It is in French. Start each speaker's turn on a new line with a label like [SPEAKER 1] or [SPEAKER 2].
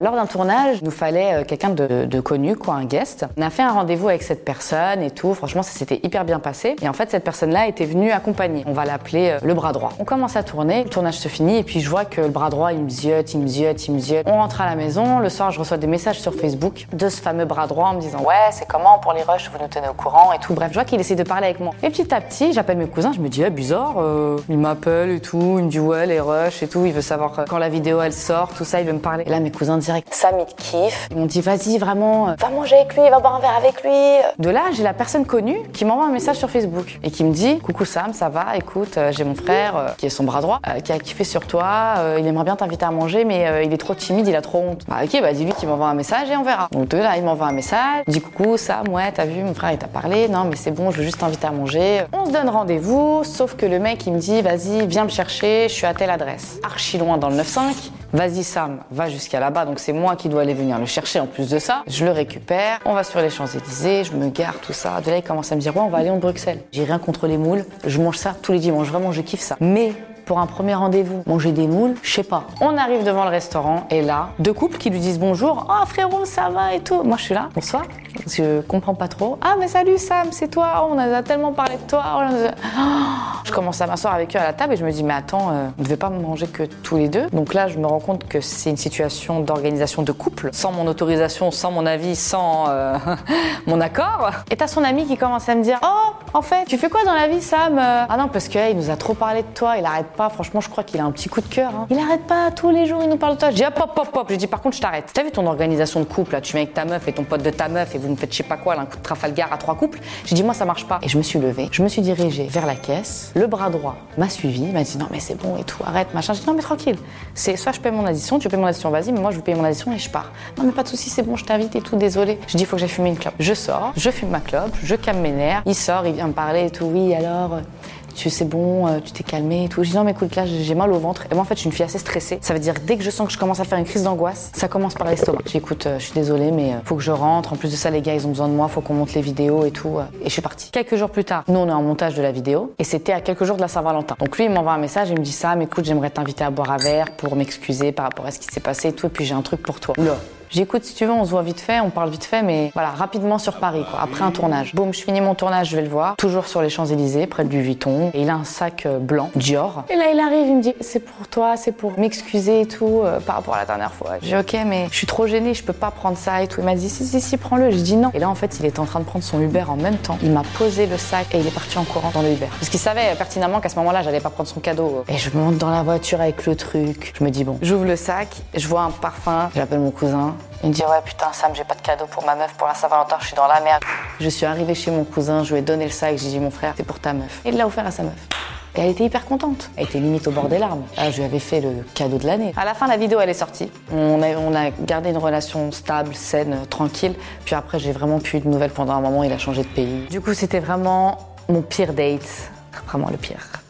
[SPEAKER 1] Lors d'un tournage, il nous fallait euh, quelqu'un de, connu, quoi, un guest. On a fait un rendez-vous avec cette personne et tout. Franchement, ça s'était hyper bien passé. Et en fait, cette personne-là était venue accompagner. On va l'appeler euh, le bras droit. On commence à tourner, le tournage se finit et puis je vois que le bras droit, il me ziote, il me ziote, il me ziote. On rentre à la maison. Le soir, je reçois des messages sur Facebook de ce fameux bras droit en me disant Ouais, c'est comment pour les rushs? Vous nous tenez au courant et tout. Bref, je vois qu'il essaie de parler avec moi. Et petit à petit, j'appelle mes cousins. Je me dis Ah, bizarre. euh, il m'appelle et tout. Il me dit Ouais, les rushs et tout. Il veut savoir quand la vidéo elle sort, tout ça. Il veut me parler. Et là, mes cousins direct Sam, il te kiffe. Ils m'ont dit Vas-y, vraiment, euh, va manger avec lui, va boire un verre avec lui. De là, j'ai la personne connue qui m'envoie un message sur Facebook et qui me dit Coucou Sam, ça va? Écoute, euh, j'ai mon frère euh, qui est son bras droit, qui a kiffé sur toi. il aimerait bien t'inviter à manger, mais il est trop timide, il a trop honte. Bah ok, bah dis-lui qu'il m'envoie un message et on verra. Donc de là, il m'envoie un message. Dit Coucou Sam, ouais, t'as vu, mon frère il t'a parlé. Non, mais c'est bon, je veux juste t'inviter à manger. On se donne rendez-vous, sauf que le mec il me dit Vas-y, viens me chercher, je suis à telle adresse. Archi loin dans le 9-5. Vas-y Sam, va jusqu'à là-bas, donc c'est moi qui dois aller venir le chercher en plus de ça. Je le récupère, on va sur les Champs-Élysées, je me gare, tout ça. De là, il commence à me dire, ouais, on va aller en Bruxelles. J'ai rien contre les moules, je mange ça tous les dimanches, vraiment, je kiffe ça. Mais pour un premier rendez-vous, manger des moules, je sais pas. On arrive devant le restaurant et là, deux couples qui lui disent bonjour. Oh frérot, ça va et tout. Moi je suis là, bonsoir. Je comprends pas trop. Ah mais salut Sam, c'est toi. Oh, on a tellement parlé de toi. Oh, Je commence à m'asseoir avec eux à la table et je me dis mais attends, euh, on ne devait pas manger que tous les deux. Donc là, je me rends compte que c'est une situation d'organisation de couple, sans mon autorisation, sans mon avis, sans euh, mon accord. Et t'as son ami qui commence à me dire oh en fait, tu fais quoi dans la vie Sam? Ah non parce que hey, il nous a trop parlé de toi, il arrête Franchement, je crois qu'il a un petit coup de cœur. hein. Il arrête pas tous les jours, il nous parle de toi. Je dis hop hop hop hop. Je dis par contre, je t'arrête. T'as vu ton organisation de couple Tu viens avec ta meuf et ton pote de ta meuf et vous me faites je sais pas quoi, un coup de Trafalgar à trois couples. J'ai dit moi ça marche pas. Et je me suis levée, je me suis dirigée vers la caisse. Le bras droit m'a suivi, m'a dit non mais c'est bon et tout, arrête machin. J'ai dit non mais tranquille. C'est soit je paye mon addition, tu payes mon addition, vas-y, mais moi je vous paye mon addition et je pars. Non mais pas de souci, c'est bon, je t'invite et tout, désolé. Je dis faut que j'aille fumer une clope. Je sors, je fume ma clope, je calme mes nerfs. Il sort, il vient me parler et tout. Oui alors. Euh, tu c'est bon, euh, tu t'es calmé et tout. Je dis non mais écoute là j'ai mal au ventre. Et moi en fait je suis une fille assez stressée. Ça veut dire dès que je sens que je commence à faire une crise d'angoisse, ça commence par l'estomac. J'écoute, je suis désolée mais euh, faut que je rentre. En plus de ça les gars ils ont besoin de moi, faut qu'on monte les vidéos et tout. euh, et je suis partie. Quelques jours plus tard, nous on est en montage de la vidéo et c'était à quelques jours de la Saint-Valentin. Donc lui il m'envoie un message, il me dit ça, mais écoute j'aimerais t'inviter à boire un verre pour m'excuser par rapport à ce qui s'est passé et tout. Et puis j'ai un truc pour toi. J'écoute si tu veux, on se voit vite fait, on parle vite fait, mais voilà, rapidement sur Paris, quoi, après un tournage. Boum, je finis mon tournage, je vais le voir, toujours sur les Champs-Élysées, près du Vuitton, et il a un sac euh, blanc, Dior. Et là, il arrive, il me dit, c'est pour toi, c'est pour m'excuser et tout, euh, par rapport à la dernière fois. J'ai ok, mais je suis trop gênée, je peux pas prendre ça et tout. Il m'a dit, si, si, si, prends-le. J'ai dit non. Et là, en fait, il était en train de prendre son Uber en même temps. Il m'a posé le sac et il est parti en courant dans le Uber. Parce qu'il savait euh, pertinemment qu'à ce moment-là, j'allais pas prendre son cadeau. Et je monte dans la voiture avec le truc. Je me dis, bon, j'ouvre le sac, je vois un parfum, j'appelle mon cousin. Il me dit ouais putain Sam j'ai pas de cadeau pour ma meuf pour la Saint-Valentin je suis dans la merde. Je suis arrivée chez mon cousin, je lui ai donné le sac, j'ai dit mon frère c'est pour ta meuf. Il l'a offert à sa meuf. Et elle était hyper contente. Elle était limite au bord des larmes. Ah, je lui avais fait le cadeau de l'année. À la fin, la vidéo, elle est sortie. On a, on a gardé une relation stable, saine, tranquille. Puis après, j'ai vraiment plus eu de nouvelles pendant un moment. Il a changé de pays. Du coup, c'était vraiment mon pire date. Vraiment le pire.